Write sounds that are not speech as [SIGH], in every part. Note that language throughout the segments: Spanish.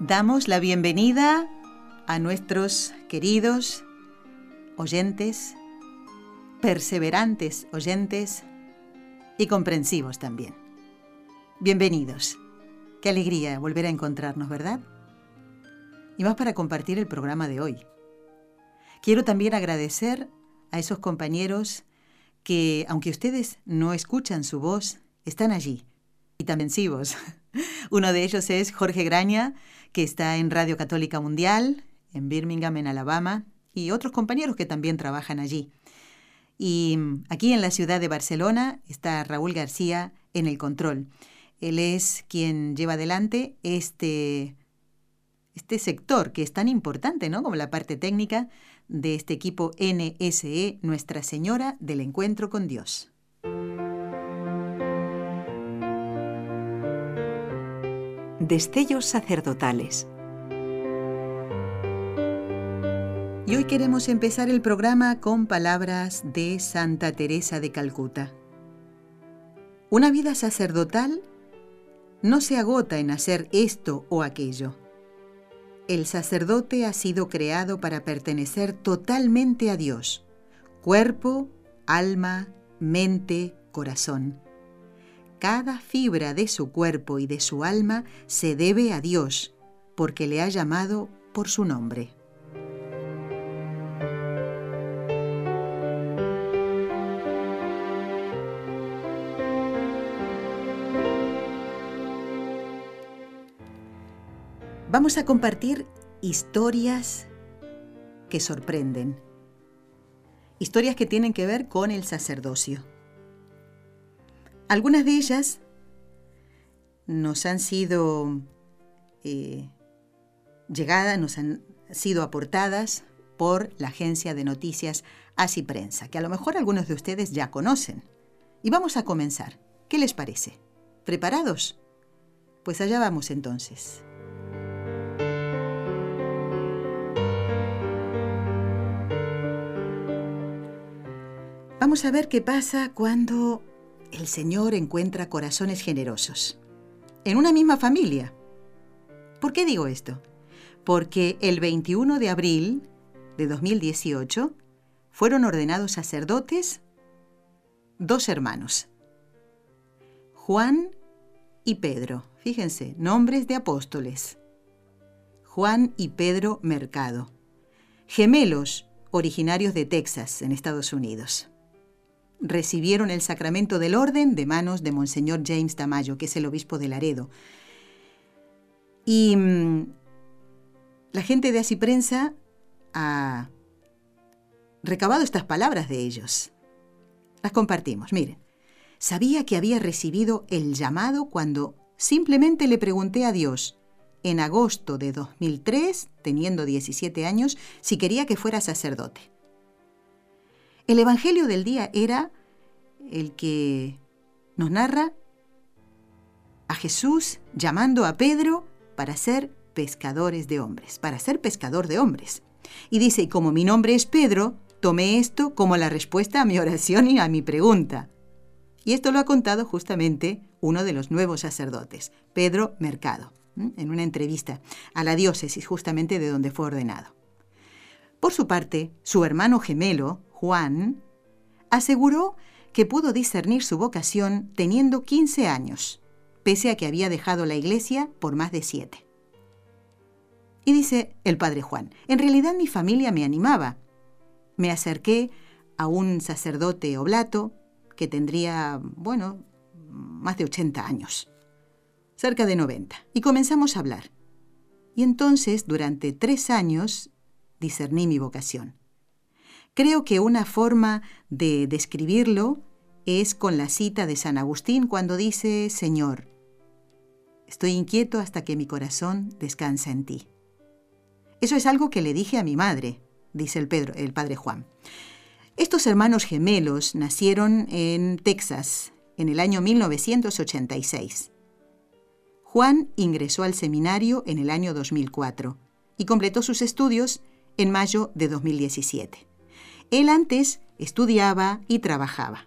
Damos la bienvenida a nuestros queridos oyentes, perseverantes oyentes y comprensivos también. Bienvenidos. Qué alegría volver a encontrarnos, ¿verdad? Y más para compartir el programa de hoy. Quiero también agradecer a esos compañeros que, aunque ustedes no escuchan su voz, están allí y también vos. [LAUGHS] Uno de ellos es Jorge Graña, que está en Radio Católica Mundial, en Birmingham, en Alabama, y otros compañeros que también trabajan allí. Y aquí en la ciudad de Barcelona está Raúl García en el control. Él es quien lleva adelante este, este sector que es tan importante, ¿no? Como la parte técnica de este equipo NSE, Nuestra Señora del Encuentro con Dios. Destellos sacerdotales. Y hoy queremos empezar el programa con palabras de Santa Teresa de Calcuta. Una vida sacerdotal no se agota en hacer esto o aquello. El sacerdote ha sido creado para pertenecer totalmente a Dios, cuerpo, alma, mente, corazón. Cada fibra de su cuerpo y de su alma se debe a Dios, porque le ha llamado por su nombre. Vamos a compartir historias que sorprenden, historias que tienen que ver con el sacerdocio. Algunas de ellas nos han sido eh, llegadas, nos han sido aportadas por la agencia de noticias Así Prensa, que a lo mejor algunos de ustedes ya conocen. Y vamos a comenzar. ¿Qué les parece? ¿Preparados? Pues allá vamos entonces. Vamos a ver qué pasa cuando el Señor encuentra corazones generosos. En una misma familia. ¿Por qué digo esto? Porque el 21 de abril de 2018 fueron ordenados sacerdotes dos hermanos, Juan y Pedro. Fíjense, nombres de apóstoles. Juan y Pedro Mercado, gemelos originarios de Texas, en Estados Unidos recibieron el sacramento del orden de manos de Monseñor James Tamayo, que es el obispo de Laredo. Y mm, la gente de Así Prensa ha recabado estas palabras de ellos. Las compartimos. Miren, sabía que había recibido el llamado cuando simplemente le pregunté a Dios, en agosto de 2003, teniendo 17 años, si quería que fuera sacerdote. El Evangelio del día era el que nos narra a Jesús llamando a Pedro para ser pescadores de hombres, para ser pescador de hombres. Y dice, y como mi nombre es Pedro, tomé esto como la respuesta a mi oración y a mi pregunta. Y esto lo ha contado justamente uno de los nuevos sacerdotes, Pedro Mercado, en una entrevista a la diócesis justamente de donde fue ordenado. Por su parte, su hermano gemelo, Juan, aseguró que pudo discernir su vocación teniendo 15 años, pese a que había dejado la iglesia por más de siete. Y dice el padre Juan, en realidad mi familia me animaba. Me acerqué a un sacerdote oblato que tendría, bueno, más de 80 años, cerca de 90, y comenzamos a hablar. Y entonces, durante tres años, discerní mi vocación. Creo que una forma de describirlo es con la cita de San Agustín cuando dice, Señor, estoy inquieto hasta que mi corazón descansa en ti. Eso es algo que le dije a mi madre, dice el, Pedro, el padre Juan. Estos hermanos gemelos nacieron en Texas en el año 1986. Juan ingresó al seminario en el año 2004 y completó sus estudios en mayo de 2017. Él antes estudiaba y trabajaba.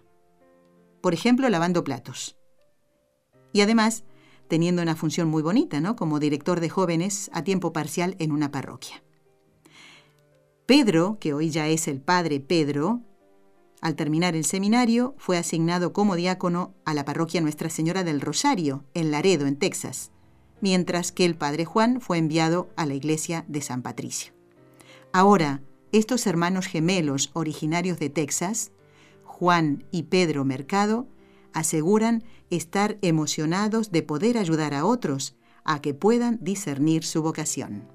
Por ejemplo, lavando platos. Y además, teniendo una función muy bonita, ¿no? Como director de jóvenes a tiempo parcial en una parroquia. Pedro, que hoy ya es el padre Pedro, al terminar el seminario fue asignado como diácono a la parroquia Nuestra Señora del Rosario, en Laredo, en Texas, mientras que el padre Juan fue enviado a la iglesia de San Patricio. Ahora, estos hermanos gemelos originarios de Texas, Juan y Pedro Mercado, aseguran estar emocionados de poder ayudar a otros a que puedan discernir su vocación.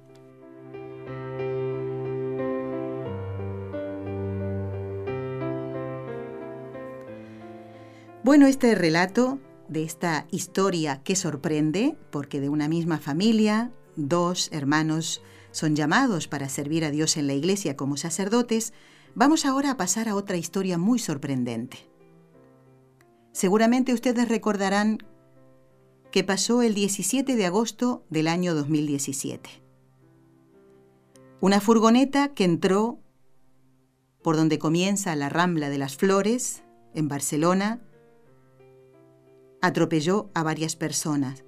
Bueno, este relato de esta historia que sorprende, porque de una misma familia, dos hermanos son llamados para servir a Dios en la iglesia como sacerdotes, vamos ahora a pasar a otra historia muy sorprendente. Seguramente ustedes recordarán que pasó el 17 de agosto del año 2017. Una furgoneta que entró por donde comienza la Rambla de las Flores, en Barcelona, atropelló a varias personas,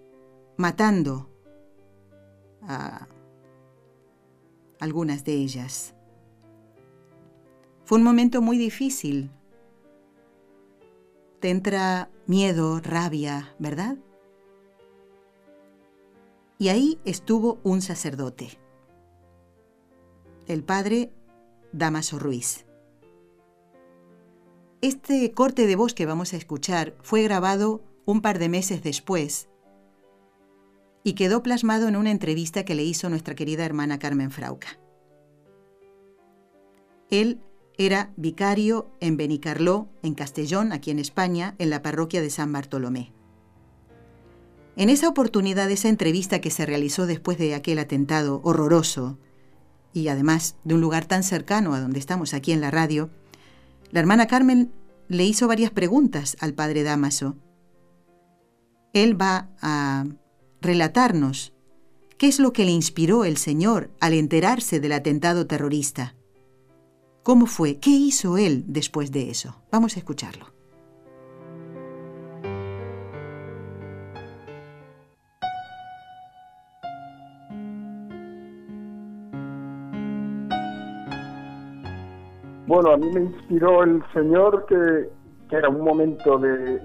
matando a algunas de ellas. Fue un momento muy difícil. Te entra miedo, rabia, ¿verdad? Y ahí estuvo un sacerdote, el padre Damaso Ruiz. Este corte de voz que vamos a escuchar fue grabado un par de meses después, y quedó plasmado en una entrevista que le hizo nuestra querida hermana Carmen Frauca. Él era vicario en Benicarló, en Castellón, aquí en España, en la parroquia de San Bartolomé. En esa oportunidad, esa entrevista que se realizó después de aquel atentado horroroso, y además de un lugar tan cercano a donde estamos aquí en la radio, la hermana Carmen le hizo varias preguntas al padre Damaso él va a relatarnos qué es lo que le inspiró el Señor al enterarse del atentado terrorista. ¿Cómo fue? ¿Qué hizo él después de eso? Vamos a escucharlo. Bueno, a mí me inspiró el Señor que, que era un momento de,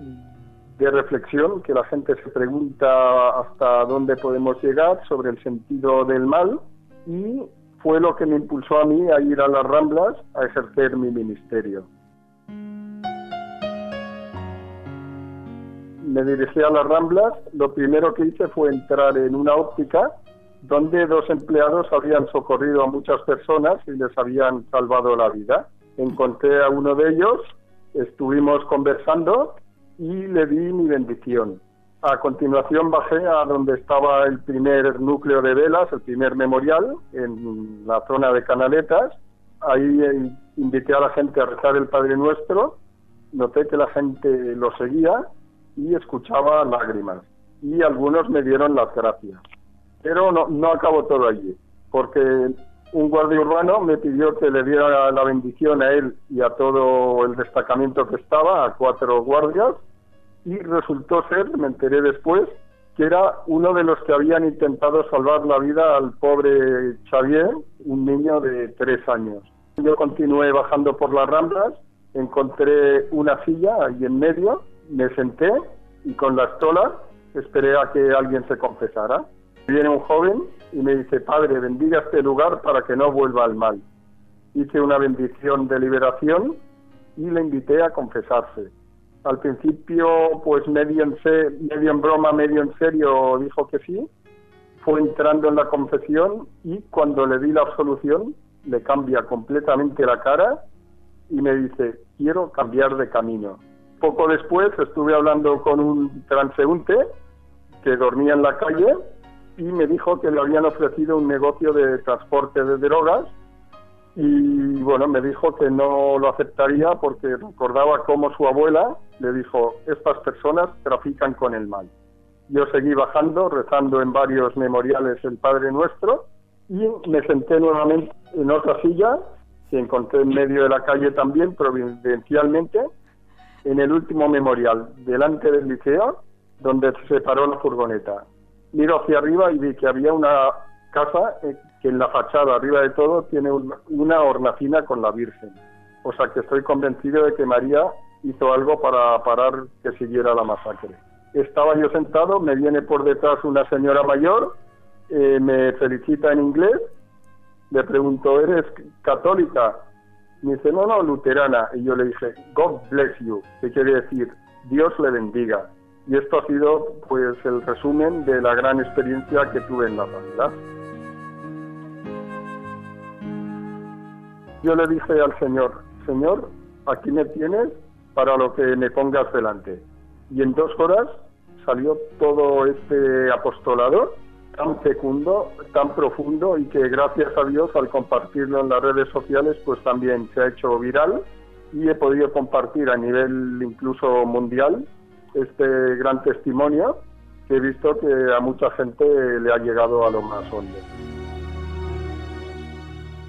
de reflexión que la gente se pregunta hasta dónde podemos llegar sobre el sentido del mal y fue lo que me impulsó a mí a ir a las Ramblas a ejercer mi ministerio. Me dirigí a las Ramblas, lo primero que hice fue entrar en una óptica donde dos empleados habían socorrido a muchas personas y les habían salvado la vida. Encontré a uno de ellos, estuvimos conversando y le di mi bendición. A continuación bajé a donde estaba el primer núcleo de velas, el primer memorial, en la zona de Canaletas. Ahí eh, invité a la gente a rezar el Padre Nuestro. Noté que la gente lo seguía y escuchaba lágrimas. Y algunos me dieron las gracias. Pero no, no acabó todo allí, porque un guardia urbano me pidió que le diera la bendición a él y a todo el destacamento que estaba, a cuatro guardias, y resultó ser, me enteré después, que era uno de los que habían intentado salvar la vida al pobre Xavier, un niño de tres años. Yo continué bajando por las ramblas, encontré una silla ahí en medio, me senté y con la estola esperé a que alguien se confesara. Viene un joven y me dice, Padre, bendiga este lugar para que no vuelva al mal. Hice una bendición de liberación y le invité a confesarse al principio, pues medio en, broma, medio en serio, dijo que sí. Fue entrando en la confesión y cuando le di la absolución, le cambia completamente la cara y me dice, quiero cambiar de camino. Poco después estuve hablando con un transeúnte que dormía en la calle y me dijo que le habían ofrecido un negocio de transporte de drogas y bueno, me dijo que no lo aceptaría porque recordaba cómo su abuela le dijo, estas personas trafican con el mal. Yo seguí bajando, rezando en varios memoriales el Padre Nuestro y me senté nuevamente en otra silla que encontré en medio de la calle también, providencialmente, en el último memorial, delante del liceo, donde se paró la furgoneta. Miro hacia arriba y vi que había una casa eh, que en la fachada, arriba de todo, tiene una hornacina con la Virgen. O sea que estoy convencido de que María hizo algo para parar que siguiera la masacre. Estaba yo sentado, me viene por detrás una señora mayor, eh, me felicita en inglés, le pregunto, ¿eres católica? Me dice, no, no, luterana. Y yo le dije, God bless you, que quiere decir, Dios le bendiga. Y esto ha sido pues el resumen de la gran experiencia que tuve en la sanidad. Yo le dije al Señor, Señor, aquí me tienes para lo que me pongas delante. Y en dos horas salió todo este apostolado tan fecundo, tan profundo y que gracias a Dios al compartirlo en las redes sociales pues también se ha hecho viral y he podido compartir a nivel incluso mundial este gran testimonio que he visto que a mucha gente le ha llegado a lo más hondo.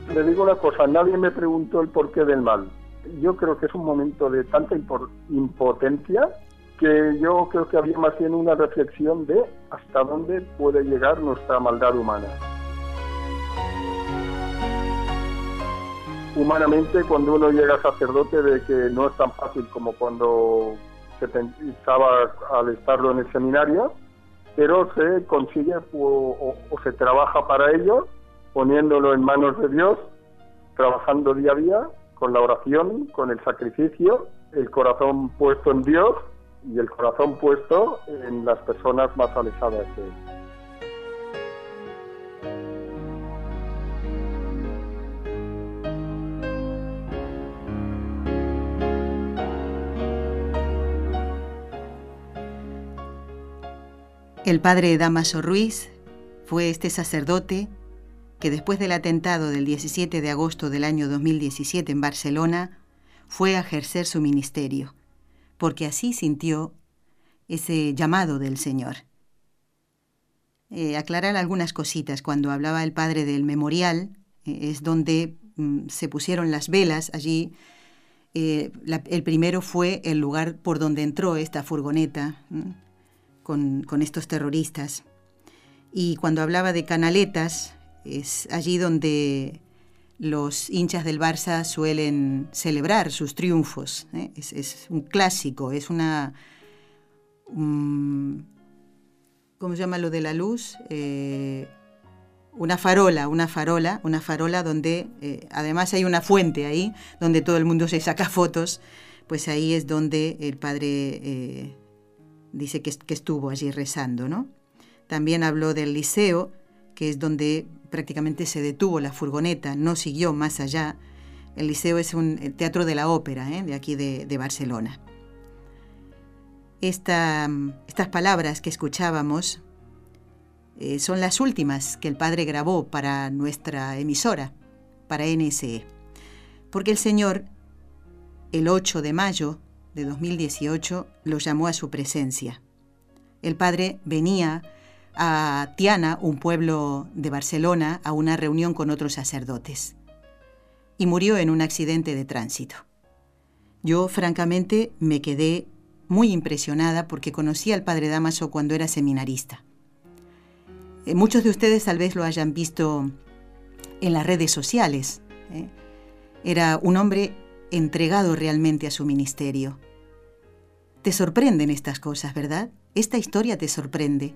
Le digo una cosa, nadie me preguntó el porqué del mal. Yo creo que es un momento de tanta impotencia que yo creo que había más bien una reflexión de hasta dónde puede llegar nuestra maldad humana. Humanamente, cuando uno llega a sacerdote, ve que no es tan fácil como cuando se pensaba al estarlo en el seminario, pero se consigue o, o se trabaja para ello, poniéndolo en manos de Dios, trabajando día a día con la oración, con el sacrificio, el corazón puesto en Dios y el corazón puesto en las personas más alejadas de él. El padre Damaso Ruiz fue este sacerdote que después del atentado del 17 de agosto del año 2017 en Barcelona fue a ejercer su ministerio porque así sintió ese llamado del Señor. Eh, aclarar algunas cositas. Cuando hablaba el padre del memorial, eh, es donde mm, se pusieron las velas allí. Eh, el primero fue el lugar por donde entró esta furgoneta con, con estos terroristas. Y cuando hablaba de canaletas, es allí donde los hinchas del Barça suelen celebrar sus triunfos. ¿eh? Es, un clásico, es una... ¿Cómo se llama lo de la luz? Eh, una farola, una farola, una farola donde eh, además hay una fuente ahí, donde todo el mundo se saca fotos, pues ahí es donde el padre dice que, que, estuvo allí rezando, ¿no? También habló del liceo, que es donde prácticamente se detuvo la furgoneta, no siguió más allá. El Liceo es un teatro de la ópera ¿eh? de aquí de, Barcelona. estas palabras que escuchábamos eh, son las últimas que el padre grabó para nuestra emisora, para NSE, porque el Señor, el 8 de mayo de 2018, lo llamó a su presencia. El padre venía a Tiana, un pueblo de Barcelona, a una reunión con otros sacerdotes. Y murió en un accidente de tránsito. Yo, francamente, me quedé muy impresionada porque conocí al padre Damaso cuando era seminarista. Eh, muchos de ustedes tal vez lo hayan visto en las redes sociales. ¿eh? Era un hombre entregado realmente a su ministerio. Te sorprenden estas cosas, ¿verdad? Esta historia te sorprende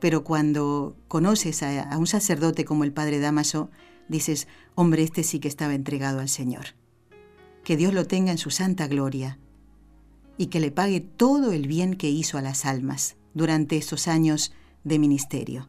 pero cuando conoces a, un sacerdote como el padre Damaso, dices, hombre, este sí que estaba entregado al Señor. Que Dios lo tenga en su santa gloria y que le pague todo el bien que hizo a las almas durante estos años de ministerio.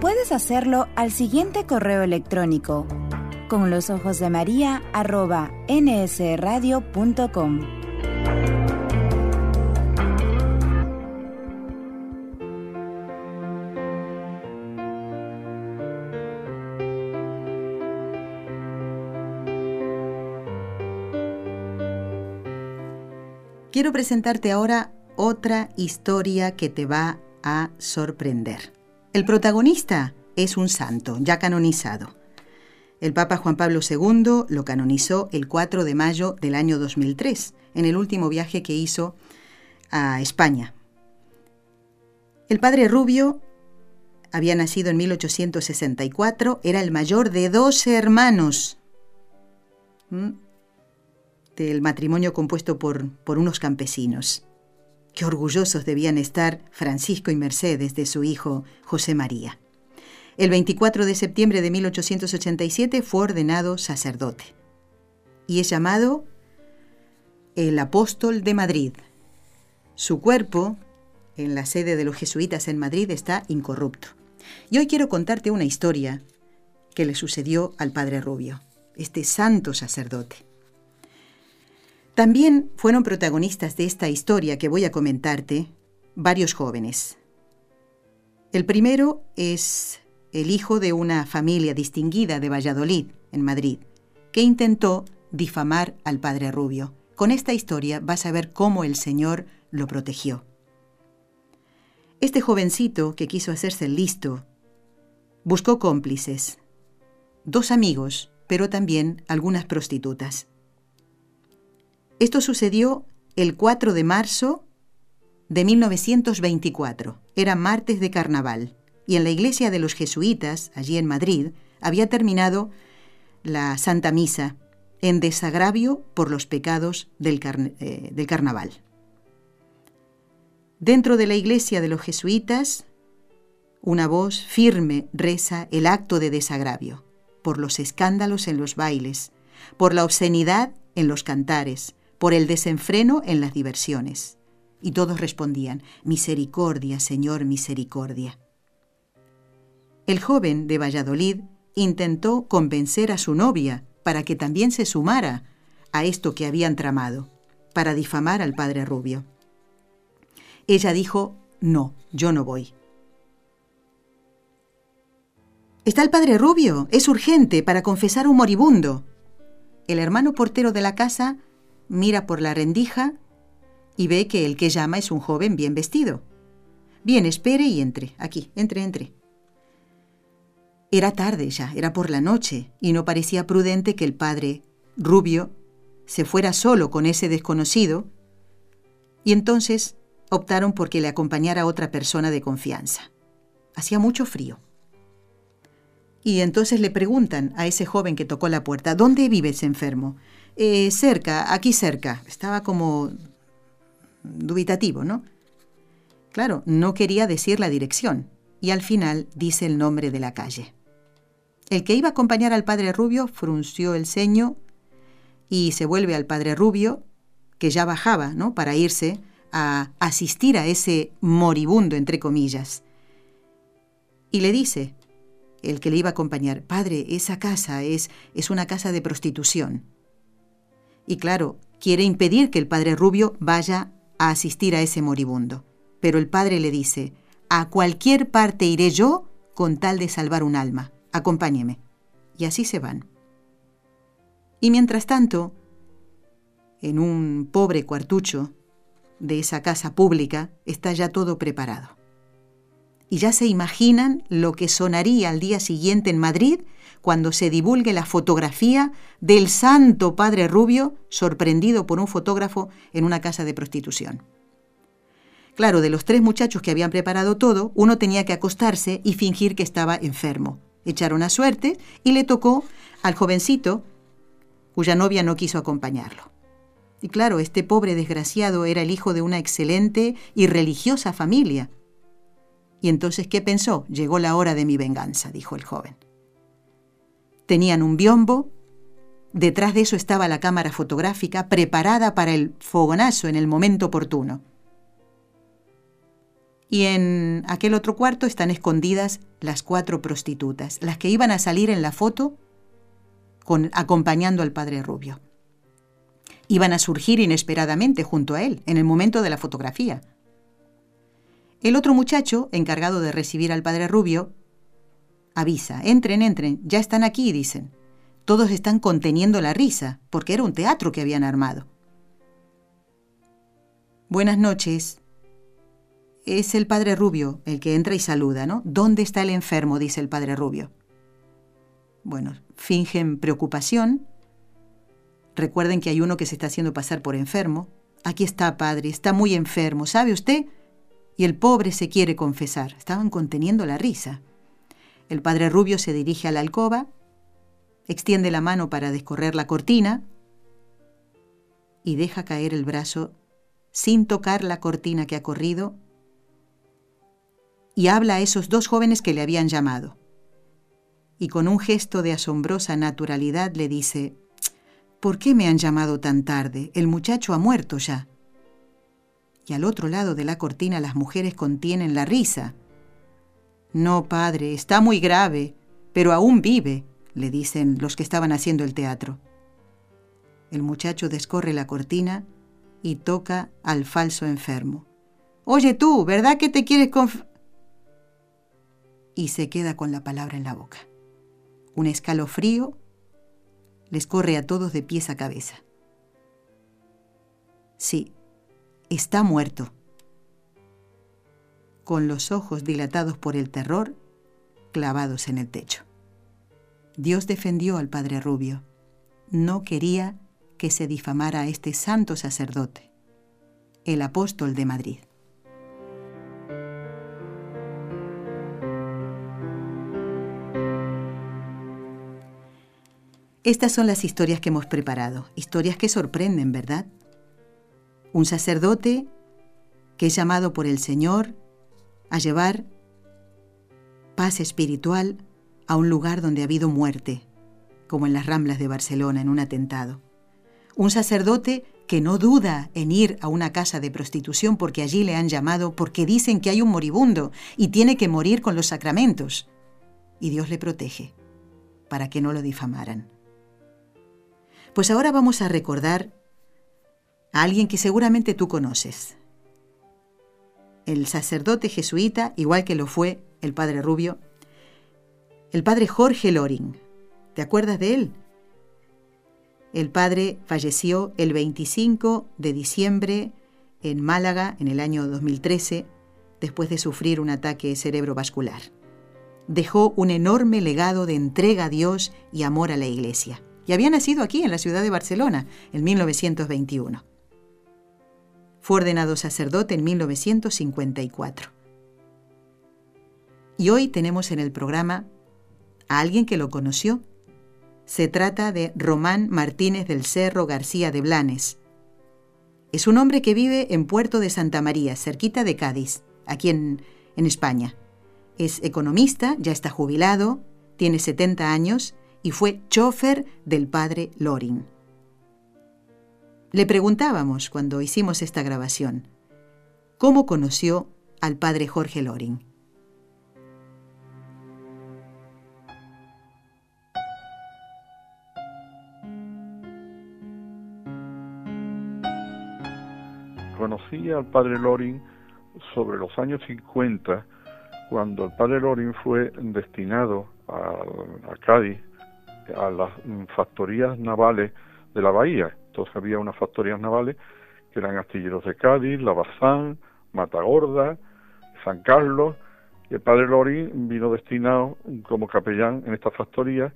Puedes hacerlo al siguiente correo electrónico con los ojos de María arroba nsradio.com. Quiero presentarte ahora otra historia que te va a sorprender. El protagonista es un santo, ya canonizado. El Papa Juan Pablo II lo canonizó el 4 de mayo del año 2003, en el último viaje que hizo a España. El padre Rubio había nacido en 1864, era el mayor de 12 hermanos del matrimonio compuesto por, por unos campesinos. Qué orgullosos debían estar Francisco y Mercedes de su hijo José María. El 24 de septiembre de 1887 fue ordenado sacerdote y es llamado el apóstol de Madrid. Su cuerpo, en la sede de los jesuitas en Madrid, está incorrupto. Y hoy quiero contarte una historia que le sucedió al padre Rubio, este santo sacerdote. También fueron protagonistas de esta historia que voy a comentarte varios jóvenes. El primero es el hijo de una familia distinguida de Valladolid, en Madrid, que intentó difamar al padre Rubio. Con esta historia vas a ver cómo el Señor lo protegió. Este jovencito que quiso hacerse listo buscó cómplices, dos amigos, pero también algunas prostitutas. Esto sucedió el 4 de marzo de 1924. Era martes de carnaval y en la iglesia de los jesuitas, allí en Madrid, había terminado la Santa Misa en desagravio por los pecados del, eh, del carnaval. Dentro de la iglesia de los jesuitas, una voz firme reza el acto de desagravio, por los escándalos en los bailes, por la obscenidad en los cantares, por el desenfreno en las diversiones. Y todos respondían, Misericordia, Señor, misericordia. El joven de Valladolid intentó convencer a su novia para que también se sumara a esto que habían tramado, para difamar al padre Rubio. Ella dijo, no, yo no voy. Está el padre Rubio, es urgente para confesar a un moribundo. El hermano portero de la casa mira por la rendija y ve que el que llama es un joven bien vestido. Bien, espere y entre, aquí, entre, entre. Era tarde ya, era por la noche, y no parecía prudente que el padre, rubio, se fuera solo con ese desconocido, y entonces optaron por que le acompañara otra persona de confianza. Hacía mucho frío. Y entonces le preguntan a ese joven que tocó la puerta, ¿dónde vive ese enfermo? Eh, cerca, aquí cerca. Estaba como dubitativo, ¿no? Claro, no quería decir la dirección, y al final dice el nombre de la calle. El que iba a acompañar al padre Rubio frunció el ceño y se vuelve al padre Rubio, que ya bajaba, ¿no? Para irse a asistir a ese moribundo, entre comillas. Y le dice, el que le iba a acompañar, Padre, esa casa es, es una casa de prostitución. Y claro, quiere impedir que el padre Rubio vaya a asistir a ese moribundo. Pero el padre le dice, a cualquier parte iré yo con tal de salvar un alma acompáñeme. Y así se van. Y mientras tanto, en un pobre cuartucho de esa casa pública está ya todo preparado. Y ya se imaginan lo que sonaría al día siguiente en Madrid cuando se divulgue la fotografía del santo padre Rubio sorprendido por un fotógrafo en una casa de prostitución. Claro, de los tres muchachos que habían preparado todo, uno tenía que acostarse y fingir que estaba enfermo Echaron a suerte y le tocó al jovencito cuya novia no quiso acompañarlo. Y claro, este pobre desgraciado era el hijo de una excelente y religiosa familia. Y entonces, ¿qué pensó? Llegó la hora de mi venganza, dijo el joven. Tenían un biombo, detrás de eso estaba la cámara fotográfica preparada para el fogonazo en el momento oportuno. Y en aquel otro cuarto están escondidas las cuatro prostitutas, las que iban a salir en la foto acompañando al padre Rubio. Iban a surgir inesperadamente junto a él, en el momento de la fotografía. El otro muchacho, encargado de recibir al padre Rubio, avisa, entren, entren, ya están aquí, dicen. Todos están conteniendo la risa, porque era un teatro que habían armado. Buenas noches. Es el padre Rubio el que entra y saluda, ¿no? ¿Dónde está el enfermo? dice el padre Rubio. Bueno, fingen preocupación. Recuerden que hay uno que se está haciendo pasar por enfermo. Aquí está, padre, está muy enfermo, ¿sabe usted? Y el pobre se quiere confesar. Estaban conteniendo la risa. El padre Rubio se dirige a la alcoba, extiende la mano para descorrer la cortina y deja caer el brazo sin tocar la cortina que ha corrido y habla a esos dos jóvenes que le habían llamado y con un gesto de asombrosa naturalidad le dice, ¿Por qué me han llamado tan tarde? El muchacho ha muerto ya. Y al otro lado de la cortina las mujeres contienen la risa. No, padre, está muy grave, pero aún vive, le dicen los que estaban haciendo el teatro. El muchacho descorre la cortina y toca al falso enfermo. Oye tú, ¿verdad que te quieres conf... Y se queda con la palabra en la boca. Un escalofrío les corre a todos de pies a cabeza. Sí, está muerto. Con los ojos dilatados por el terror, clavados en el techo. Dios defendió al padre Rubio. No quería que se difamara a este santo sacerdote, el apóstol de Madrid. Estas son las historias que hemos preparado, historias que sorprenden, ¿verdad? Un sacerdote que es llamado por el Señor a llevar paz espiritual a un lugar donde ha habido muerte, como en las Ramblas de Barcelona en un atentado. Un sacerdote que no duda en ir a una casa de prostitución porque allí le han llamado porque dicen que hay un moribundo y tiene que morir con los sacramentos. Y Dios le protege para que no lo difamaran. Pues ahora vamos a recordar a alguien que seguramente tú conoces. El sacerdote jesuita, igual que lo fue el padre Rubio, el padre Jorge Loring. ¿Te acuerdas de él? El padre falleció el 25 de diciembre en Málaga en el año 2013 después de sufrir un ataque cerebrovascular. Dejó un enorme legado de entrega a Dios y amor a la Iglesia y había nacido aquí en la ciudad de Barcelona en 1921. Fue ordenado sacerdote en 1954. Y hoy tenemos en el programa a alguien que lo conoció. Se trata de Román Martínez del Cerro García de Blanes. Es un hombre que vive en Puerto de Santa María, cerquita de Cádiz, aquí en, en España. Es economista, ya está jubilado, tiene 70 años y fue chofer del padre Loring. Le preguntábamos cuando hicimos esta grabación, ¿cómo conoció al padre Jorge Loring? Conocí al padre Loring sobre los años 50, cuando el padre Loring fue destinado a, a Cádiz a las factorías navales de la bahía. Entonces había unas factorías navales que eran astilleros de Cádiz, Lavazán, Matagorda, San Carlos, y el padre Lorín vino destinado como capellán en estas factorías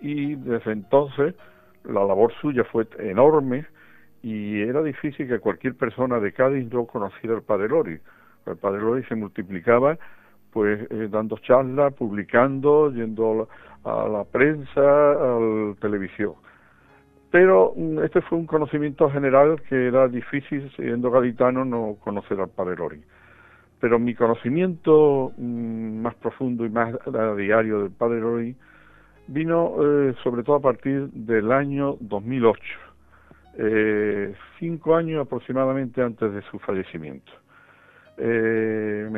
y desde entonces la labor suya fue enorme y era difícil que cualquier persona de Cádiz no conociera al padre Lorín. El padre Lorín se multiplicaba pues dando charlas, publicando, yendo a la prensa, a la televisión. Pero mm, este fue un conocimiento general que era difícil, siendo gaditano, no conocer al padre Lori. Pero mi conocimiento mm, más profundo y más diario del padre Lori vino eh, sobre todo a partir del año 2008, eh, cinco años aproximadamente antes de su fallecimiento. Eh,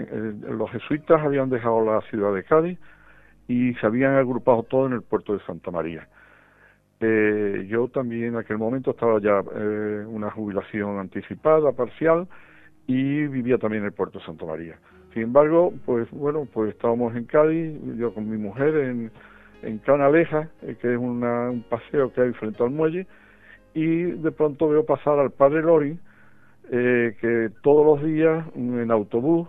los jesuitas habían dejado la ciudad de Cádiz y se habían agrupado todos en el puerto de Santa María. Eh, yo también en aquel momento estaba ya eh, una jubilación anticipada, parcial, y vivía también en el puerto de Santa María. Sin embargo, pues bueno, pues estábamos en Cádiz, yo con mi mujer en, en Canaleja, eh, que es un paseo que hay frente al muelle, y de pronto veo pasar al padre Lori, eh, que todos los días en autobús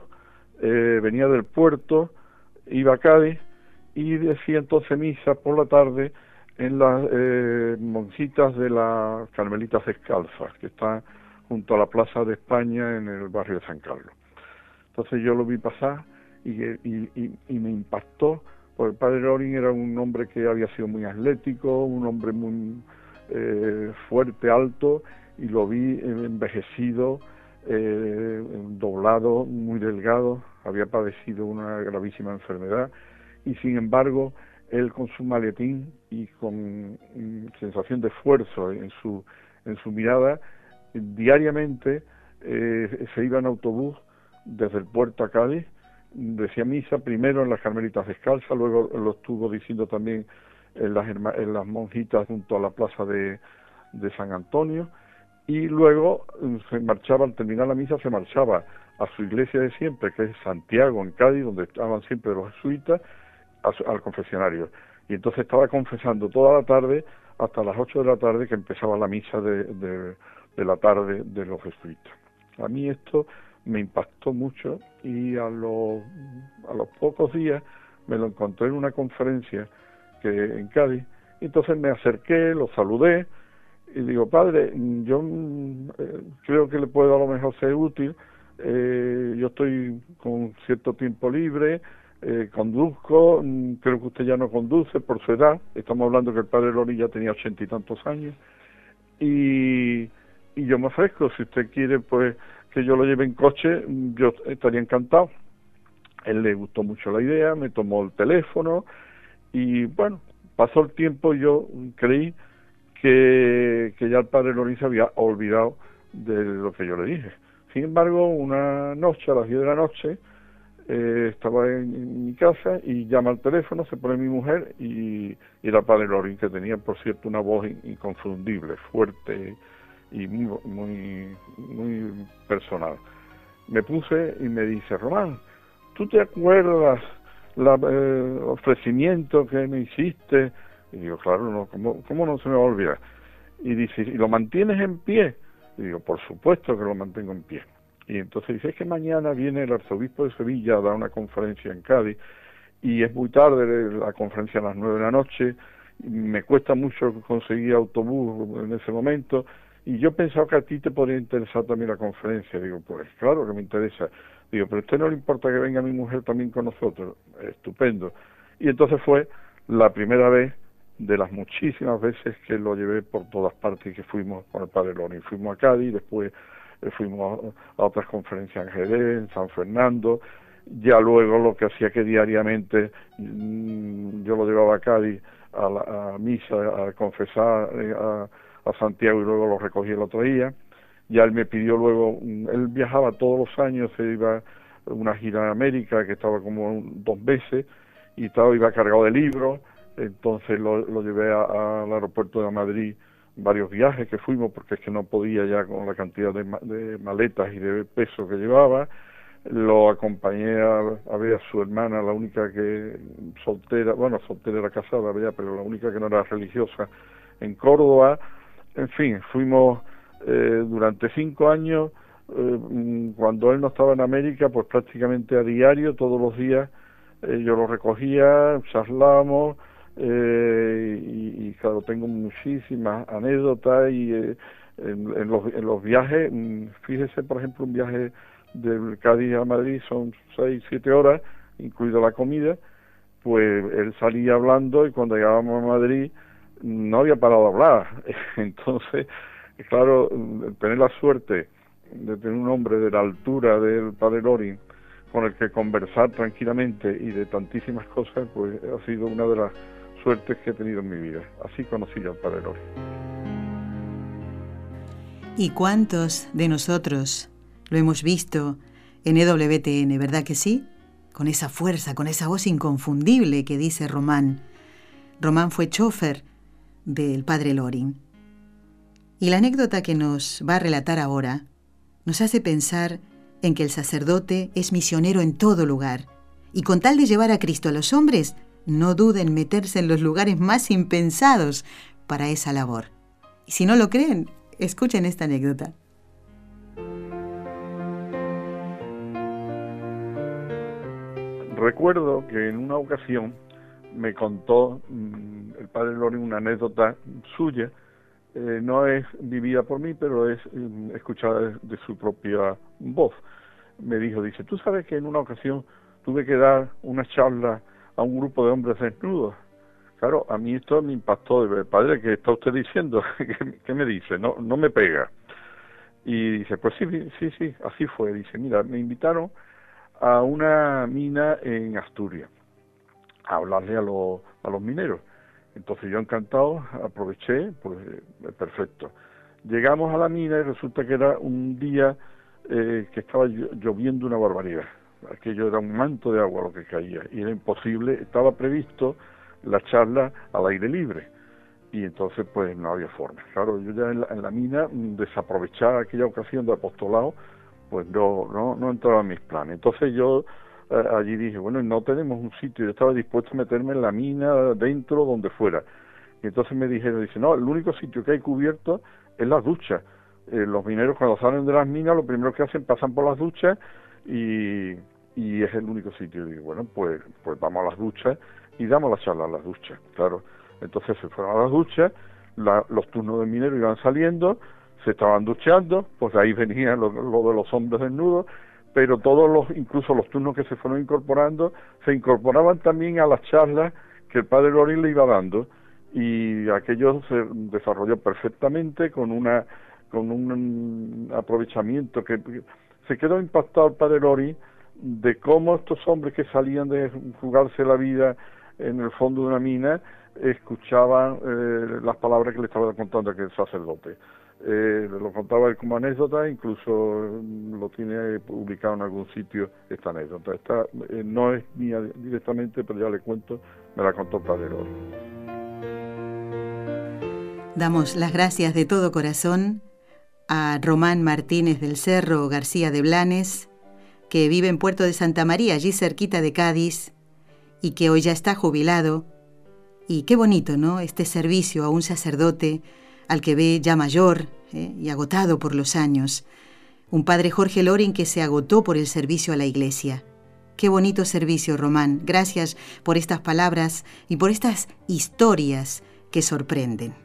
venía del puerto, iba a Cádiz, y decía entonces misa por la tarde en las eh, monjitas de las Carmelitas Descalzas, que está junto a la Plaza de España en el barrio de San Carlos. Entonces yo lo vi pasar y, y, me impactó, porque el padre Loring era un hombre que había sido muy atlético, un hombre muy eh, fuerte, alto, y lo vi envejecido, eh, doblado, muy delgado, había padecido una gravísima enfermedad, y sin embargo él con su maletín y con mm, sensación de esfuerzo en su, en su mirada, diariamente eh, se iba en autobús desde el puerto a Cádiz, decía misa primero en las Carmelitas Descalzas, luego lo estuvo diciendo también en las, en las monjitas junto a la plaza de, de San Antonio, y luego mm, se marchaba, al terminar la misa, se marchaba a su iglesia de siempre, que es Santiago, en Cádiz, donde estaban siempre los jesuitas, al confesionario. Y entonces estaba confesando toda la tarde hasta las 8 de la tarde que empezaba la misa de, de, la tarde de los jesuitas. A mí esto me impactó mucho y a los, a los pocos días me lo encontré en una conferencia que en Cádiz y entonces me acerqué, lo saludé y digo, padre, yo eh, creo que le puedo a lo mejor ser útil, eh, yo estoy con cierto tiempo libre, eh, conduzco, mm, creo que usted ya no conduce por su edad, estamos hablando que el padre Lori ya tenía ochenta y tantos años, y, y yo me ofrezco, si usted quiere pues que yo lo lleve en coche, mm, yo estaría encantado. Él le gustó mucho la idea, me tomó el teléfono y bueno, pasó el tiempo y yo creí que, que ya el padre Lori se había olvidado de lo que yo le dije. Sin embargo, una noche, a las 10 de la noche, eh, estaba en, mi casa y llama al teléfono, se pone mi mujer y, era padre Lorín, que tenía, por cierto, una voz inconfundible, fuerte y muy, muy, muy personal. Me puse y me dice, Román, ¿tú te acuerdas el eh, ofrecimiento que me hiciste? Y digo, claro, no, ¿cómo, ¿cómo no se me va a olvidar? Y dice, ¿y lo mantienes en pie? Y digo, por supuesto que lo mantengo en pie. Y entonces dice, es que mañana viene el arzobispo de Sevilla a dar una conferencia en Cádiz y es muy tarde la conferencia a las nueve de la noche, me cuesta mucho conseguir autobús en ese momento y yo pensaba que a ti te podría interesar también la conferencia. Digo, pues claro que me interesa. Digo, pero a usted no le importa que venga mi mujer también con nosotros. Estupendo. Y entonces fue la primera vez de las muchísimas veces que lo llevé por todas partes y que fuimos con el padre Loni. Fuimos a Cádiz, después fuimos a otras conferencias en Jerez, en San Fernando, ya luego lo que hacía que diariamente mm, yo lo llevaba a Cádiz a, la, misa, a confesar eh, a, Santiago y luego lo recogí el otro día. Ya él me pidió luego, él viajaba todos los años, se iba a una gira en América que estaba como dos veces y estaba, iba cargado de libros, entonces lo, lo llevé al aeropuerto de Madrid varios viajes que fuimos porque es que no podía ya con la cantidad de, maletas y de peso que llevaba. Lo acompañé a, ver a su hermana la única que soltera bueno soltera era casada pero la única que no era religiosa en Córdoba. En fin fuimos eh, durante cinco años eh, cuando él no estaba en América pues prácticamente a diario todos los días eh, yo lo recogía charlábamos eh, y, claro, tengo muchísimas anécdotas y eh, en, los, en los viajes, fíjese por ejemplo un viaje del Cádiz a Madrid son seis, siete horas, incluida la comida, pues él salía hablando y cuando llegábamos a Madrid no había parado de hablar. [LAUGHS] Entonces, claro, tener la suerte de tener un hombre de la altura del padre Lorin con el que conversar tranquilamente y de tantísimas cosas, pues ha sido una de las suertes que he tenido en mi vida. Así conocí al padre Lorin. ¿Y cuántos de nosotros lo hemos visto en EWTN, verdad que sí? Con esa fuerza, con esa voz inconfundible que dice Román. Román fue chofer del padre Lorin. Y la anécdota que nos va a relatar ahora nos hace pensar en que el sacerdote es misionero en todo lugar, y con tal de llevar a Cristo a los hombres, no duda en meterse en los lugares más impensados para esa labor. Y si no lo creen, escuchen esta anécdota. Recuerdo que en una ocasión me contó mm, el padre Lorin una anécdota suya eh, no es vivida por mí, pero es mm, escuchada de, su propia voz. Me dijo, dice, tú sabes que en una ocasión tuve que dar una charla a un grupo de hombres desnudos. Claro, a mí esto me impactó. Padre, ¿qué está usted diciendo? [LAUGHS] ¿Qué, me dice? No, no me pega. Y dice, pues sí, sí, sí, así fue. Dice, mira, me invitaron a una mina en Asturias a hablarle a, los a los mineros. Entonces yo encantado aproveché, pues eh, perfecto. Llegamos a la mina y resulta que era un día eh, que estaba lloviendo una barbaridad. Aquello era un manto de agua lo que caía y era imposible, estaba previsto la charla al aire libre y entonces pues no había forma. Claro, yo ya en la, mina desaprovechar aquella ocasión de apostolado, pues no, no, no entraba en mis planes. Entonces yo eh, allí dije, bueno, no tenemos un sitio, yo estaba dispuesto a meterme en la mina, dentro, donde fuera. Y entonces me dijeron, dice, no, el único sitio que hay cubierto es las duchas. Eh, los mineros cuando salen de las minas, lo primero que hacen, pasan por las duchas y, y es el único sitio. Y bueno, pues, pues vamos a las duchas y damos la charla a las duchas, claro. Entonces se fueron a las duchas, los turnos de mineros iban saliendo, se estaban duchando, pues ahí venía lo, de los hombres desnudos, pero todos los, incluso los turnos que se fueron incorporando, se incorporaban también a las charlas que el padre Lorin le iba dando y aquello se desarrolló perfectamente con una con un aprovechamiento que se quedó impactado el padre Lorin de cómo estos hombres que salían de jugarse la vida en el fondo de una mina escuchaban eh, las palabras que le estaba contando aquel sacerdote eh, lo contaba él como anécdota, incluso mm, lo tiene publicado en algún sitio esta anécdota. Esta eh, no es mía directamente, pero ya le cuento, me la contó Padre Damos las gracias de todo corazón a Román Martínez del Cerro García de Blanes, que vive en Puerto de Santa María, allí cerquita de Cádiz, y que hoy ya está jubilado. Y qué bonito, ¿no? Este servicio a un sacerdote al que ve ya mayor eh, y agotado por los años. Un padre Jorge Loren que se agotó por el servicio a la iglesia. Qué bonito servicio, Román. Gracias por estas palabras y por estas historias que sorprenden.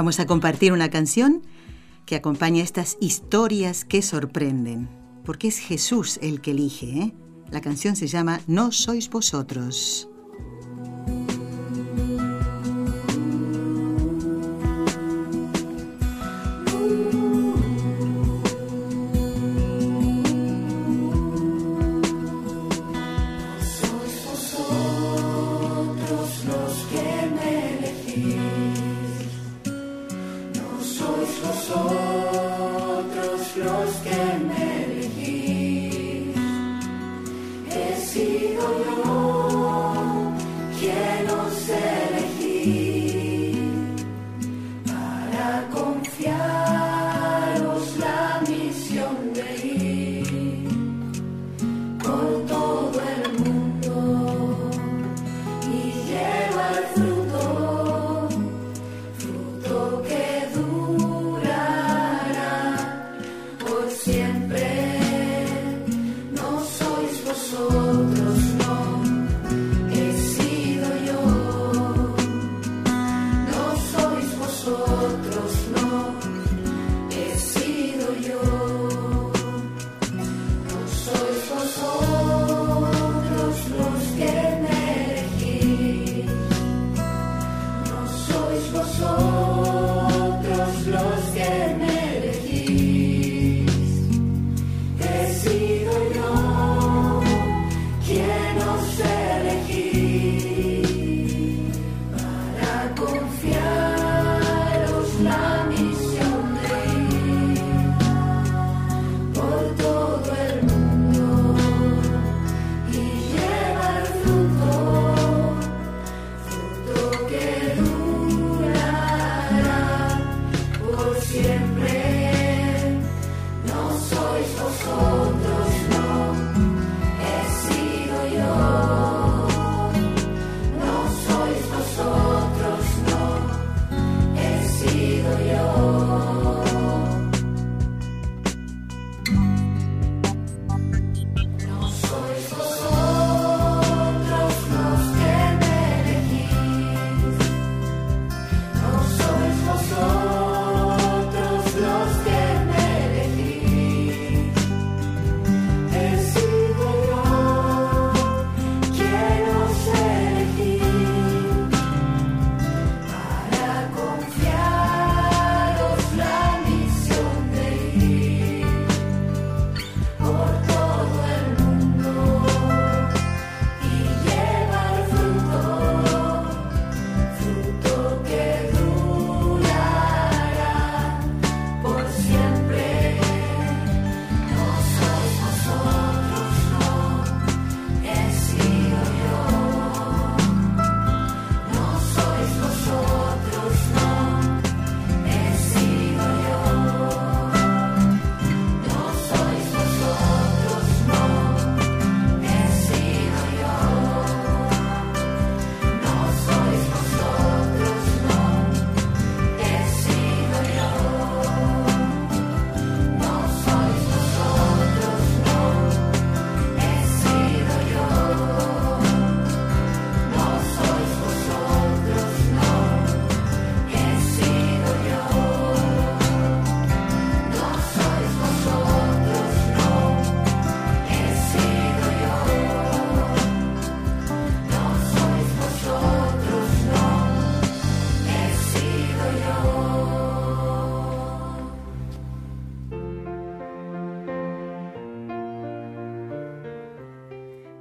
Vamos a compartir una canción que acompaña estas historias que sorprenden, porque es Jesús el que elige. ¿eh? La canción se llama No sois vosotros.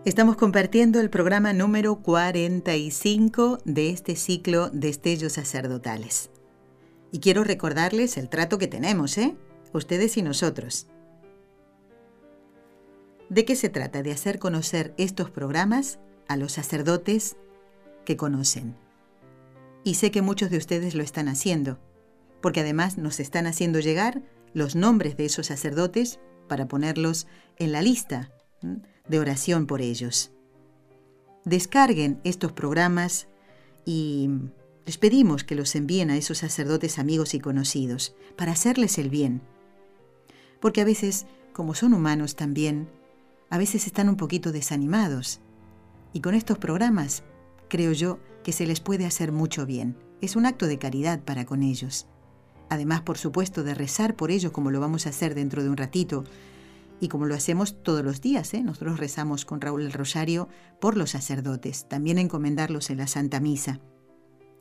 Estamos compartiendo el programa número 45 de este ciclo Destellos Sacerdotales. Y quiero recordarles el trato que tenemos, ¿eh? Ustedes y nosotros. ¿De qué se trata? De hacer conocer estos programas a los sacerdotes que conocen. Y sé que muchos de ustedes lo están haciendo, porque además nos están haciendo llegar los nombres de esos sacerdotes para ponerlos en la lista de oración por ellos. Descarguen estos programas y les pedimos que los envíen a esos sacerdotes amigos y conocidos para hacerles el bien. Porque a veces, como son humanos también, a veces están un poquito desanimados. Y con estos programas, creo yo que se les puede hacer mucho bien. Es un acto de caridad para con ellos. Además, por supuesto, de rezar por ellos como lo vamos a hacer dentro de un ratito, y como lo hacemos todos los días, ¿eh? nosotros rezamos con Raúl el Rosario por los sacerdotes, también encomendarlos en la Santa Misa.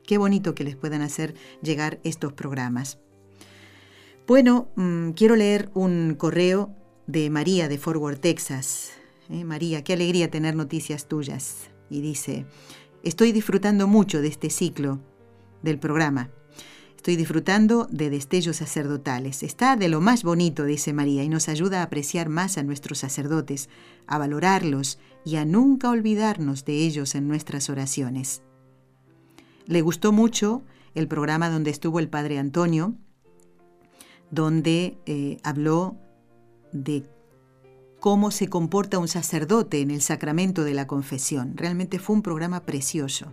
Qué bonito que les puedan hacer llegar estos programas. Bueno, mm, quiero leer un correo de María de Forward, Texas. ¿Eh? María, qué alegría tener noticias tuyas. Y dice, estoy disfrutando mucho de este ciclo del programa. Estoy disfrutando de destellos sacerdotales. Está de lo más bonito, dice María, y nos ayuda a apreciar más a nuestros sacerdotes, a valorarlos y a nunca olvidarnos de ellos en nuestras oraciones. Le gustó mucho el programa donde estuvo el padre Antonio, donde eh, habló de cómo se comporta un sacerdote en el sacramento de la confesión. Realmente fue un programa precioso.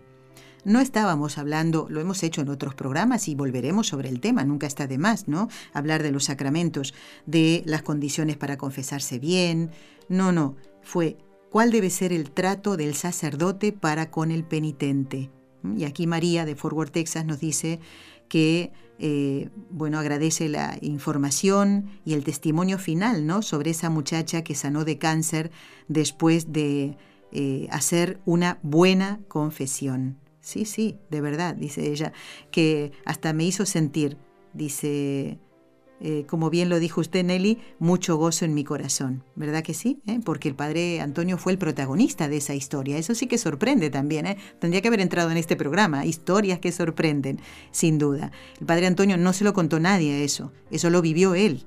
No estábamos hablando, lo hemos hecho en otros programas y volveremos sobre el tema, nunca está de más, ¿no? Hablar de los sacramentos, de las condiciones para confesarse bien. No, no, fue cuál debe ser el trato del sacerdote para con el penitente. Y aquí María de Forward, Texas nos dice que, eh, bueno, agradece la información y el testimonio final, ¿no? Sobre esa muchacha que sanó de cáncer después de eh, hacer una buena confesión. Sí, sí, de verdad, dice ella, que hasta me hizo sentir, dice, eh, como bien lo dijo usted, Nelly, mucho gozo en mi corazón, ¿verdad que sí? ¿Eh? Porque el padre Antonio fue el protagonista de esa historia. Eso sí que sorprende también. ¿eh? Tendría que haber entrado en este programa. Historias que sorprenden, sin duda. El padre Antonio no se lo contó nadie eso. Eso lo vivió él.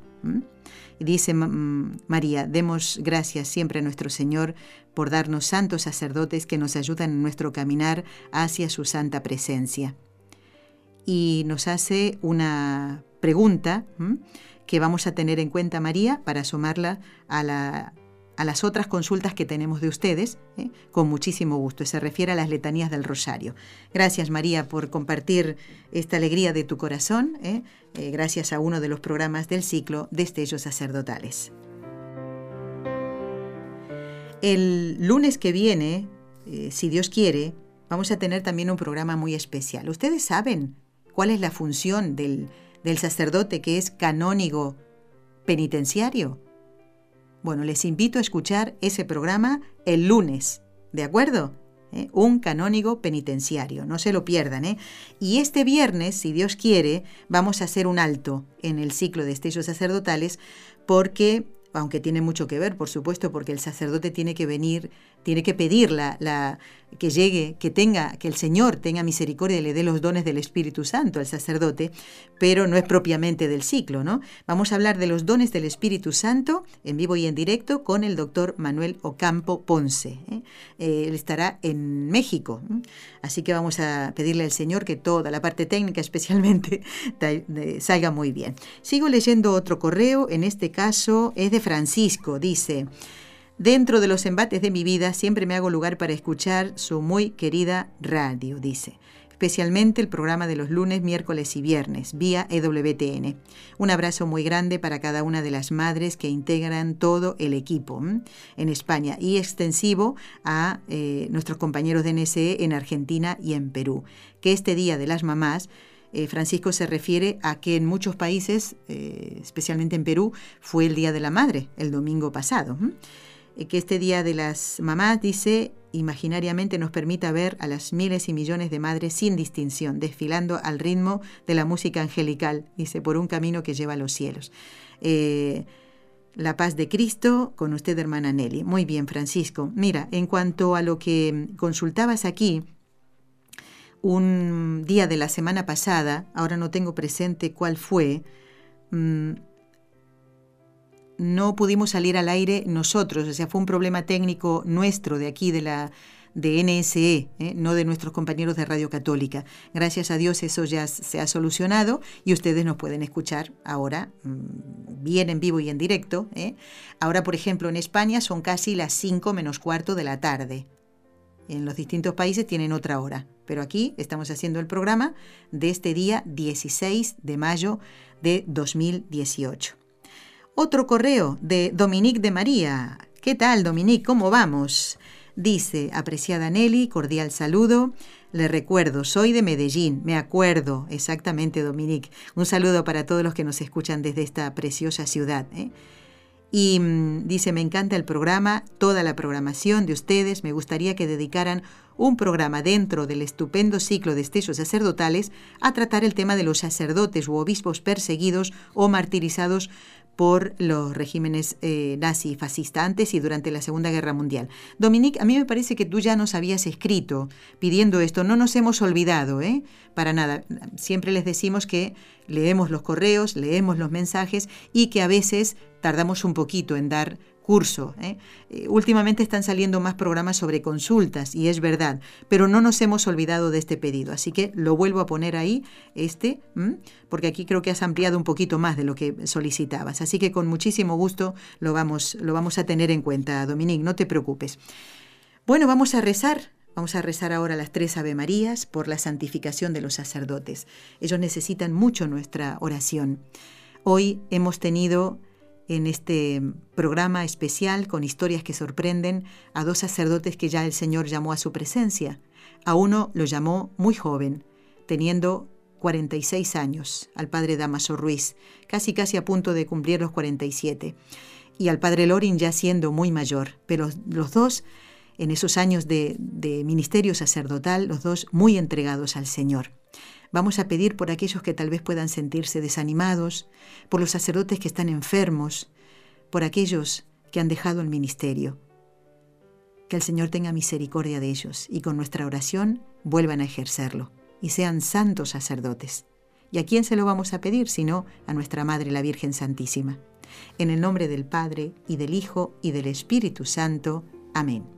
Dice María, demos gracias siempre a nuestro Señor por darnos santos sacerdotes que nos ayudan en nuestro caminar hacia su santa presencia. Y nos hace una pregunta que vamos a tener en cuenta María para sumarla a la a las otras consultas que tenemos de ustedes, ¿eh? con muchísimo gusto. Se refiere a las letanías del rosario. Gracias María por compartir esta alegría de tu corazón, ¿eh? Eh, gracias a uno de los programas del ciclo Destellos Sacerdotales. El lunes que viene, si Dios quiere, vamos a tener también un programa muy especial. ¿Ustedes saben cuál es la función del, del sacerdote que es canónigo penitenciario? Bueno, les invito a escuchar ese programa el lunes, ¿de acuerdo? ¿Eh? Un canónigo penitenciario, no se lo pierdan. ¿eh? Y este viernes, si Dios quiere, vamos a hacer un alto en el ciclo de estellos sacerdotales porque aunque tiene mucho que ver, por supuesto, porque el sacerdote tiene que venir, tiene que pedir la, que llegue, que tenga, que el Señor tenga misericordia y le dé los dones del Espíritu Santo al sacerdote, pero no es propiamente del ciclo, ¿no? Vamos a hablar de los dones del Espíritu Santo en vivo y en directo con el doctor Manuel Ocampo Ponce. ¿eh? Eh, él estará en México, así que vamos a pedirle al Señor que toda la parte técnica [LAUGHS] especialmente salga muy bien. Sigo leyendo otro correo, en este caso es de Francisco, dice, dentro de los embates de mi vida siempre me hago lugar para escuchar su muy querida radio, dice especialmente el programa de los lunes, miércoles y viernes, vía EWTN. Un abrazo muy grande para cada una de las madres que integran todo el equipo en España y extensivo a eh, nuestros compañeros de NSE en Argentina y en Perú. Que este Día de las Mamás eh, Francisco se refiere a que en muchos países, eh, especialmente en Perú, fue el Día de la Madre, el domingo pasado. Que este Día de las Mamás, dice, imaginariamente nos permita ver a las miles y millones de madres sin distinción, desfilando al ritmo de la música angelical, dice, por un camino que lleva a los cielos. La paz de Cristo con usted, hermana Nelly. Muy bien, Francisco. Mira, en cuanto a lo que consultabas aquí, un día de la semana pasada, ahora no tengo presente cuál fue, mm, no pudimos salir al aire nosotros, o sea, fue un problema técnico nuestro de aquí, de la de NSE, ¿eh? no de nuestros compañeros de Radio Católica. Gracias a Dios eso ya se ha solucionado y ustedes nos pueden escuchar ahora mm, bien en vivo y en directo. ¿eh? Ahora, por ejemplo, en España son casi las 5 menos cuarto de la tarde. En los distintos países tienen otra hora, pero aquí estamos haciendo el programa de este día 16 de mayo de 2018. Otro correo de Dominique de María. ¿Qué tal, Dominique? ¿Cómo vamos? Dice, apreciada Nelly, cordial saludo. Le recuerdo, soy de Medellín, me acuerdo, exactamente, Dominique. Un saludo para todos los que nos escuchan desde esta preciosa ciudad. ¿eh? Y mm, dice, me encanta el programa, toda la programación de ustedes. Me gustaría que dedicaran un programa dentro del estupendo ciclo de estellos sacerdotales a tratar el tema de los sacerdotes u obispos perseguidos o martirizados por los regímenes eh, nazi y fascista antes y durante la Segunda Guerra Mundial. Dominique, a mí me parece que tú ya nos habías escrito pidiendo esto. No nos hemos olvidado, ¿eh? Para nada. Siempre les decimos que leemos los correos, leemos los mensajes y que a veces tardamos un poquito en dar curso. ¿eh? Eh, últimamente están saliendo más programas sobre consultas y es verdad, pero no nos hemos olvidado de este pedido, así que lo vuelvo a poner ahí, este, porque aquí creo que has ampliado un poquito más de lo que solicitabas, así que con muchísimo gusto lo vamos, lo vamos a tener en cuenta, Dominique, no te preocupes. Bueno, vamos a rezar. Vamos a rezar ahora las tres Ave Marías por la santificación de los sacerdotes. Ellos necesitan mucho nuestra oración. Hoy hemos tenido en este programa especial con historias que sorprenden a dos sacerdotes que ya el Señor llamó a su presencia. A uno lo llamó muy joven, teniendo 46 años, al padre Damaso Ruiz, casi casi a punto de cumplir los 47, y al padre Lorin ya siendo muy mayor, pero los dos, en esos años de, de ministerio sacerdotal, los dos muy entregados al Señor. Vamos a pedir por aquellos que tal vez puedan sentirse desanimados, por los sacerdotes que están enfermos, por aquellos que han dejado el ministerio. Que el Señor tenga misericordia de ellos y con nuestra oración vuelvan a ejercerlo y sean santos sacerdotes. ¿Y a quién se lo vamos a pedir sino a nuestra Madre la Virgen Santísima? En el nombre del Padre y del Hijo y del Espíritu Santo. Amén.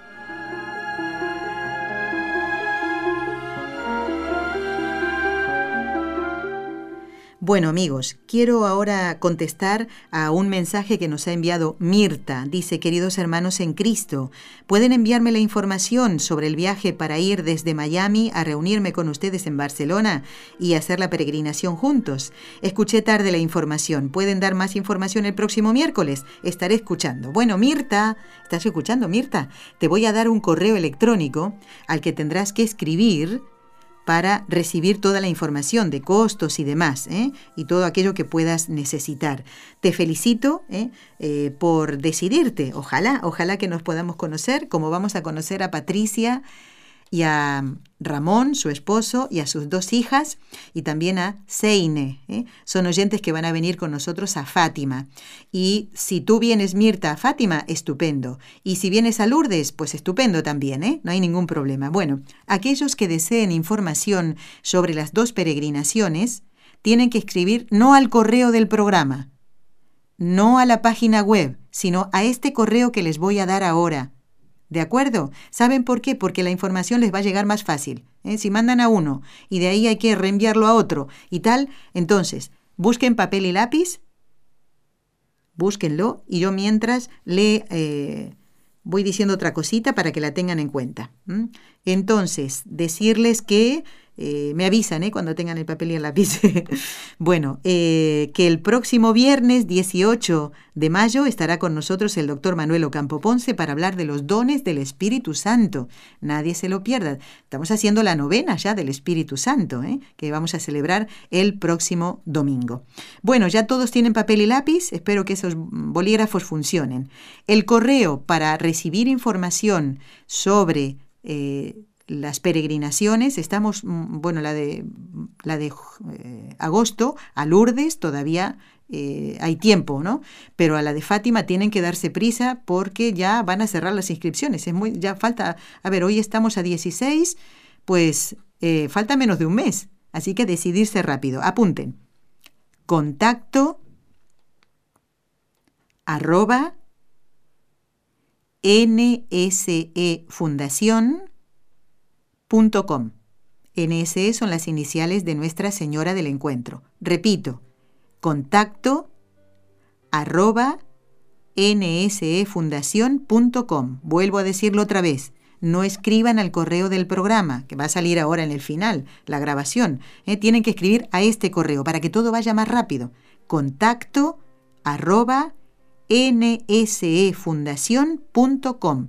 Bueno amigos, quiero ahora contestar a un mensaje que nos ha enviado Mirta. Dice, queridos hermanos en Cristo, pueden enviarme la información sobre el viaje para ir desde Miami a reunirme con ustedes en Barcelona y hacer la peregrinación juntos. Escuché tarde la información. ¿Pueden dar más información el próximo miércoles? Estaré escuchando. Bueno, Mirta, ¿estás escuchando Mirta? Te voy a dar un correo electrónico al que tendrás que escribir para recibir toda la información de costos y demás, ¿eh? y todo aquello que puedas necesitar. Te felicito ¿eh? Eh, por decidirte. Ojalá, ojalá que nos podamos conocer, como vamos a conocer a Patricia y a Ramón, su esposo, y a sus dos hijas, y también a Seine. ¿eh? Son oyentes que van a venir con nosotros a Fátima. Y si tú vienes, Mirta, a Fátima, estupendo. Y si vienes a Lourdes, pues estupendo también, ¿eh? no hay ningún problema. Bueno, aquellos que deseen información sobre las dos peregrinaciones, tienen que escribir no al correo del programa, no a la página web, sino a este correo que les voy a dar ahora ¿De acuerdo? ¿Saben por qué? Porque la información les va a llegar más fácil. ¿eh? Si mandan a uno y de ahí hay que reenviarlo a otro y tal, entonces busquen papel y lápiz, búsquenlo y yo mientras le eh, voy diciendo otra cosita para que la tengan en cuenta. Entonces, decirles que eh, me avisan ¿eh? cuando tengan el papel y el lápiz. [LAUGHS] bueno, eh, que el próximo viernes 18 de mayo estará con nosotros el doctor Manuel Ocampo Ponce para hablar de los dones del Espíritu Santo. Nadie se lo pierda. Estamos haciendo la novena ya del Espíritu Santo, que vamos a celebrar el próximo domingo. Bueno, ya todos tienen papel y lápiz. Espero que esos bolígrafos funcionen. El correo para recibir información sobre las peregrinaciones, estamos, mm, bueno, la de, la de eh, agosto a Lourdes todavía eh, hay tiempo, ¿no? Pero a la de Fátima tienen que darse prisa porque ya van a cerrar las inscripciones. Es muy, ya falta, a ver, hoy estamos a 16, pues eh, falta menos de un mes. Así que decidirse rápido. Apunten. Contacto arroba NSE Fundación .com. NSE son las iniciales de Nuestra Señora del Encuentro. Repito, contacto arroba nsefundación.com. Vuelvo a decirlo otra vez. No escriban al correo del programa, que va a salir ahora en el final, la grabación. ¿eh? Tienen que escribir a este correo para que todo vaya más rápido. Contacto arroba nsefundación.com.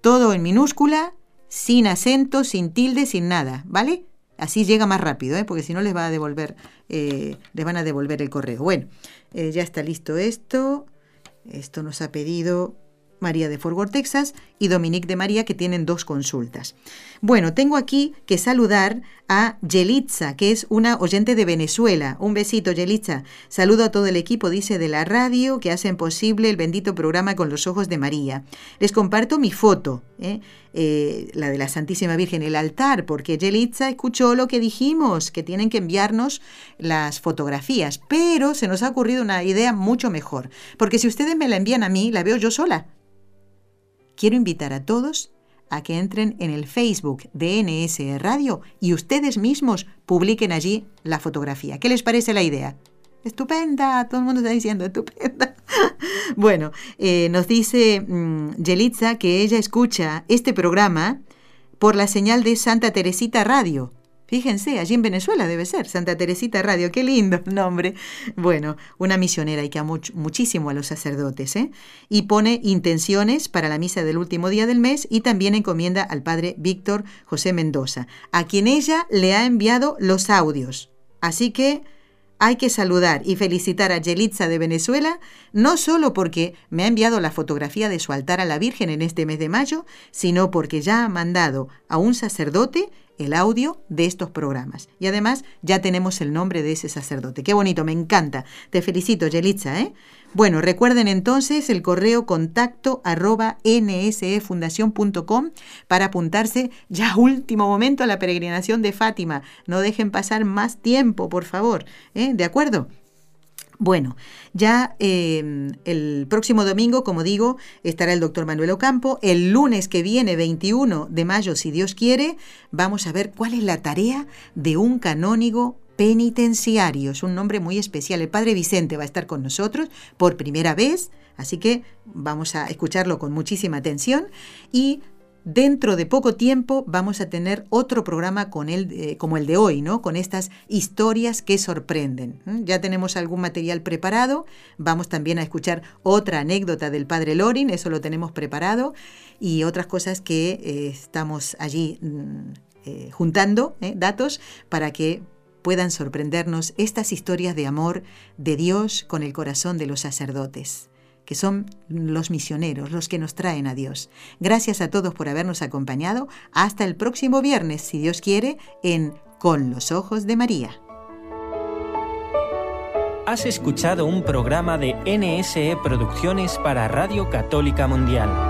Todo en minúscula sin acento, sin tilde, sin nada, ¿vale? Así llega más rápido, ¿eh? porque si no les va a devolver, eh, les van a devolver el correo. Bueno, eh, ya está listo esto. Esto nos ha pedido María de Fort Worth, Texas, y Dominique de María, que tienen dos consultas. Bueno, tengo aquí que saludar a Yelitza, que es una oyente de Venezuela. Un besito, Yelitza. Saludo a todo el equipo, dice, de la radio, que hacen posible el bendito programa con los ojos de María. Les comparto mi foto, ¿eh? Eh, la de la Santísima Virgen, el altar, porque Yelitza escuchó lo que dijimos, que tienen que enviarnos las fotografías, pero se nos ha ocurrido una idea mucho mejor, porque si ustedes me la envían a mí, la veo yo sola. Quiero invitar a todos a que entren en el Facebook de NSE Radio y ustedes mismos publiquen allí la fotografía. ¿Qué les parece la idea? Estupenda, todo el mundo está diciendo estupenda. [LAUGHS] bueno, eh, nos dice mm, Yelitza que ella escucha este programa por la señal de Santa Teresita Radio. Fíjense, allí en Venezuela debe ser, Santa Teresita Radio, qué lindo [LAUGHS] nombre. Bueno, una misionera y que ama muchísimo a los sacerdotes, ¿eh? Y pone intenciones para la misa del último día del mes y también encomienda al padre Víctor José Mendoza, a quien ella le ha enviado los audios. Así que hay que saludar y felicitar a Yelitza de Venezuela, no solo porque me ha enviado la fotografía de su altar a la Virgen en este mes de mayo, sino porque ya ha mandado a un sacerdote el audio de estos programas. Y además ya tenemos el nombre de ese sacerdote. Qué bonito, me encanta. Te felicito, Yelitza. ¿eh? Bueno, recuerden entonces el correo contacto arroba para apuntarse ya último momento a la peregrinación de Fátima. No dejen pasar más tiempo, por favor. ¿eh? ¿De acuerdo? Bueno, ya em, el próximo domingo, como digo, estará el doctor Manuel Ocampo. El lunes que viene, 21 de mayo, si Dios quiere, vamos a ver cuál es la tarea de un canónigo penitenciarios, un nombre muy especial. El Padre Vicente va a estar con nosotros por primera vez, así que vamos a escucharlo con muchísima atención y Dentro de poco tiempo vamos a tener otro programa con eh, como el de hoy, ¿no? Con estas historias que sorprenden. Ya tenemos algún material preparado. Vamos también a escuchar otra anécdota del padre Lorin, eso lo tenemos preparado, y otras cosas que eh, estamos allí mm, eh, juntando, datos, para que puedan sorprendernos estas historias de amor de Dios con el corazón de los sacerdotes que son los misioneros, los que nos traen a Dios. Gracias a todos por habernos acompañado. Hasta el próximo viernes, si Dios quiere, en Con los Ojos de María. Has escuchado un programa de NSE Producciones para Radio Católica Mundial.